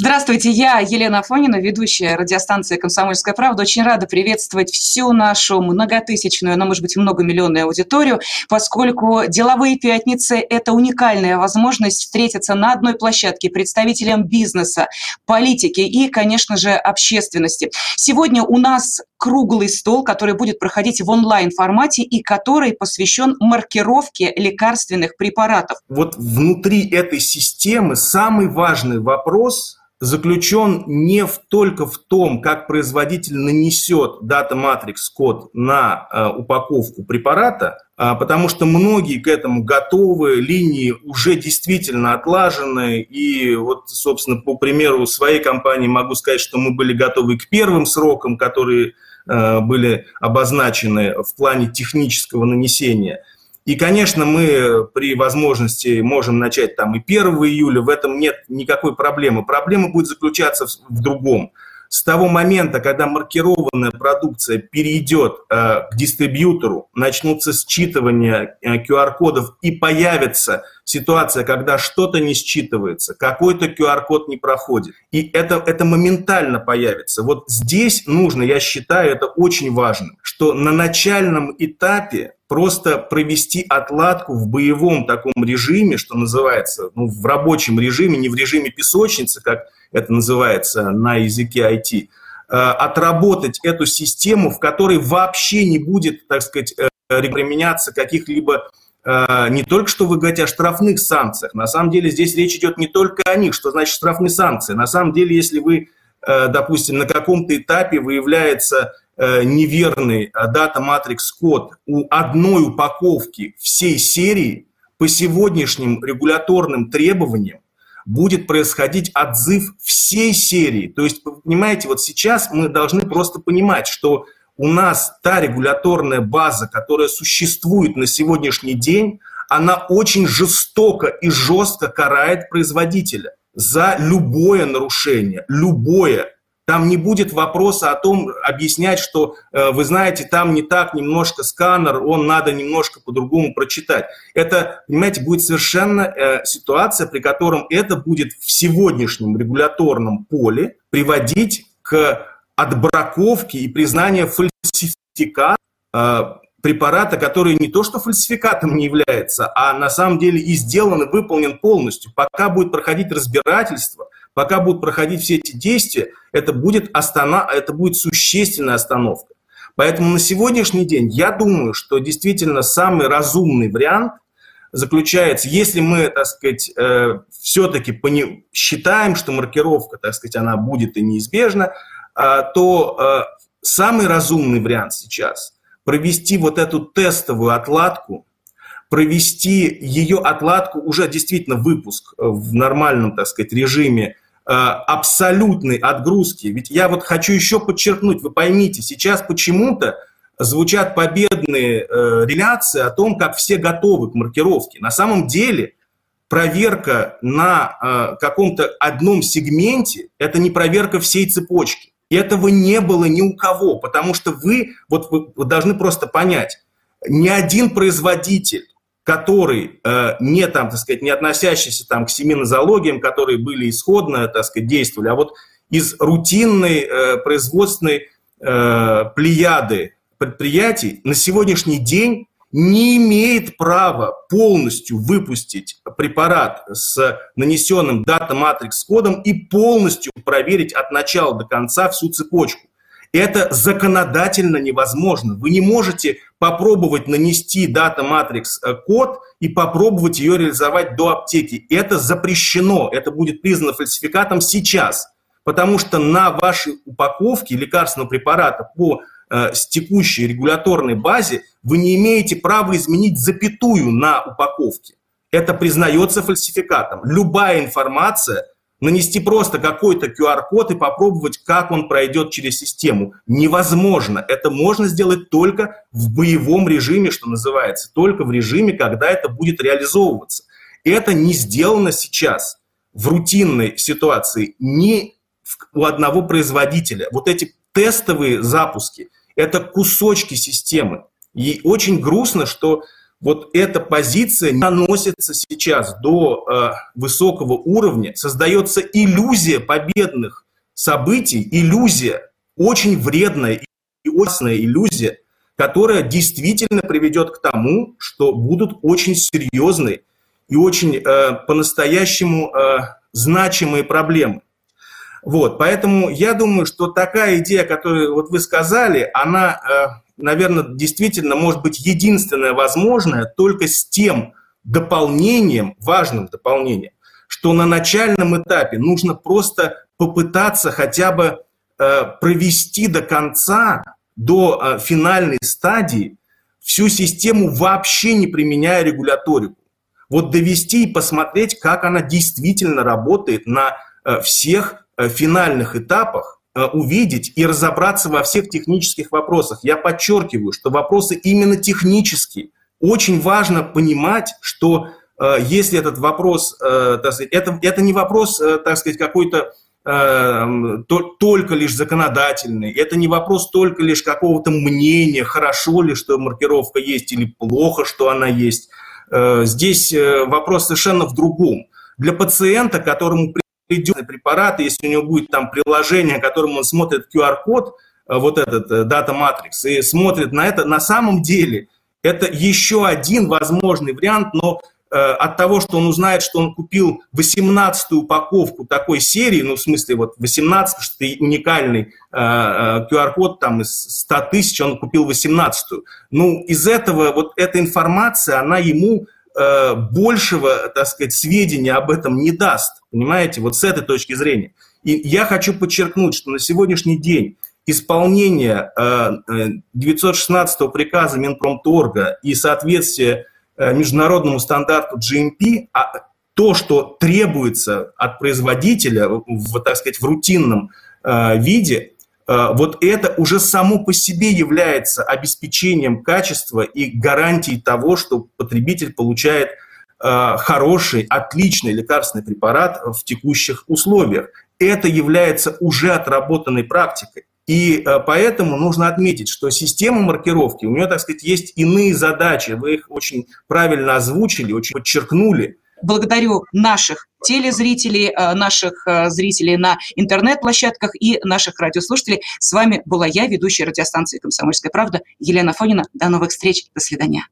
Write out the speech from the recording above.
Здравствуйте, я Елена Афонина, ведущая радиостанции «Комсомольская правда». Очень рада приветствовать всю нашу многотысячную, она может быть многомиллионную аудиторию, поскольку деловые пятницы – это уникальная возможность встретиться на одной площадке представителям бизнеса, политики и, конечно же, общественности. Сегодня у нас круглый стол, который будет проходить в онлайн-формате и который посвящен маркировке лекарственных препаратов. Вот внутри этой системы самый важный вопрос заключен не в, только в том, как производитель нанесет Matrix код на э, упаковку препарата, э, потому что многие к этому готовы, линии уже действительно отлажены, и вот, собственно, по примеру своей компании могу сказать, что мы были готовы к первым срокам, которые э, были обозначены в плане технического нанесения – и, конечно, мы при возможности можем начать там и 1 июля, в этом нет никакой проблемы. Проблема будет заключаться в другом. С того момента, когда маркированная продукция перейдет э, к дистрибьютору, начнутся считывания э, QR-кодов и появится ситуация, когда что-то не считывается, какой-то QR-код не проходит. И это, это моментально появится. Вот здесь нужно, я считаю, это очень важно, что на начальном этапе просто провести отладку в боевом таком режиме, что называется, ну, в рабочем режиме, не в режиме песочницы, как это называется на языке IT, э, отработать эту систему, в которой вообще не будет, так сказать, э, применяться каких-либо э, не только что вы говорите о штрафных санкциях. На самом деле здесь речь идет не только о них. Что значит штрафные санкции? На самом деле, если вы, допустим, на каком-то этапе выявляется Э, неверный дата матрикс код у одной упаковки всей серии, по сегодняшним регуляторным требованиям будет происходить отзыв всей серии. То есть, понимаете, вот сейчас мы должны просто понимать, что у нас та регуляторная база, которая существует на сегодняшний день, она очень жестоко и жестко карает производителя за любое нарушение, любое там не будет вопроса о том, объяснять, что э, вы знаете, там не так немножко сканер, он надо немножко по-другому прочитать. Это, понимаете, будет совершенно э, ситуация, при котором это будет в сегодняшнем регуляторном поле приводить к отбраковке и признанию фальсификата э, препарата, который не то что фальсификатом не является, а на самом деле и сделан, и выполнен полностью. Пока будет проходить разбирательство – Пока будут проходить все эти действия, это будет, останов... это будет существенная остановка. Поэтому на сегодняшний день я думаю, что действительно самый разумный вариант заключается, если мы, так сказать, э, все-таки пони... считаем, что маркировка, так сказать, она будет и неизбежна, то э, самый разумный вариант сейчас провести вот эту тестовую отладку, провести ее отладку, уже действительно выпуск в нормальном, так сказать, режиме Э, абсолютной отгрузки. Ведь я вот хочу еще подчеркнуть, вы поймите, сейчас почему-то звучат победные э, реляции о том, как все готовы к маркировке. На самом деле проверка на э, каком-то одном сегменте – это не проверка всей цепочки. Этого не было ни у кого, потому что вы, вот вы должны просто понять, ни один производитель который э, не там, так сказать, не относящийся там к семинозологиям, которые были исходно, так сказать, действовали, а вот из рутинной э, производственной э, плеяды предприятий на сегодняшний день не имеет права полностью выпустить препарат с нанесенным дата-матрикс кодом и полностью проверить от начала до конца всю цепочку. Это законодательно невозможно. Вы не можете попробовать нанести дата матрикс э, и попробовать ее реализовать до аптеки. Это запрещено, это будет признано фальсификатом сейчас, потому что на вашей упаковке лекарственного препарата по э, текущей регуляторной базе вы не имеете права изменить запятую на упаковке. Это признается фальсификатом. Любая информация – нанести просто какой-то QR-код и попробовать, как он пройдет через систему. Невозможно. Это можно сделать только в боевом режиме, что называется, только в режиме, когда это будет реализовываться. Это не сделано сейчас в рутинной ситуации ни у одного производителя. Вот эти тестовые запуски – это кусочки системы. И очень грустно, что вот эта позиция наносится сейчас до э, высокого уровня, создается иллюзия победных событий, иллюзия, очень вредная и опасная иллюзия, которая действительно приведет к тому, что будут очень серьезные и очень э, по-настоящему э, значимые проблемы. Вот, поэтому я думаю, что такая идея, которую вот вы сказали, она, э, наверное, действительно может быть единственная возможная только с тем дополнением, важным дополнением, что на начальном этапе нужно просто попытаться хотя бы э, провести до конца, до э, финальной стадии всю систему вообще не применяя регуляторику. Вот довести и посмотреть, как она действительно работает на всех финальных этапах э, увидеть и разобраться во всех технических вопросах. Я подчеркиваю, что вопросы именно технические. Очень важно понимать, что э, если этот вопрос, так сказать, это, это не вопрос, так сказать, какой-то только лишь законодательный, это не вопрос только лишь какого-то мнения, хорошо ли, что маркировка есть или плохо, что она есть. Здесь вопрос совершенно в другом. Для пациента, которому идет препарат, если у него будет там приложение, которым он смотрит QR-код, э, вот этот э, Data Matrix, и смотрит на это, на самом деле это еще один возможный вариант, но э, от того, что он узнает, что он купил 18-ю упаковку такой серии, ну, в смысле, вот 18 что это уникальный э, QR-код там из 100 тысяч, он купил 18-ю. Ну, из этого, вот эта информация, она ему Э, большего, так сказать, сведения об этом не даст, понимаете, вот с этой точки зрения. И я хочу подчеркнуть, что на сегодняшний день исполнение 916 э, приказа Минпромторга и соответствие э, международному стандарту GMP, а то, что требуется от производителя в, так сказать, в рутинном виде, Э, вот это уже само по себе является обеспечением качества и гарантией того, что потребитель получает э, хороший, отличный лекарственный препарат в текущих условиях. Это является уже отработанной практикой. И э, поэтому нужно отметить, что система маркировки, у нее, так сказать, есть иные задачи. Вы их очень правильно озвучили, очень подчеркнули. Благодарю наших телезрителей, э, наших э, зрителей на интернет-площадках и наших радиослушателей. С вами была я, ведущая радиостанции «Комсомольская правда» Елена Фонина. До новых встреч. До свидания.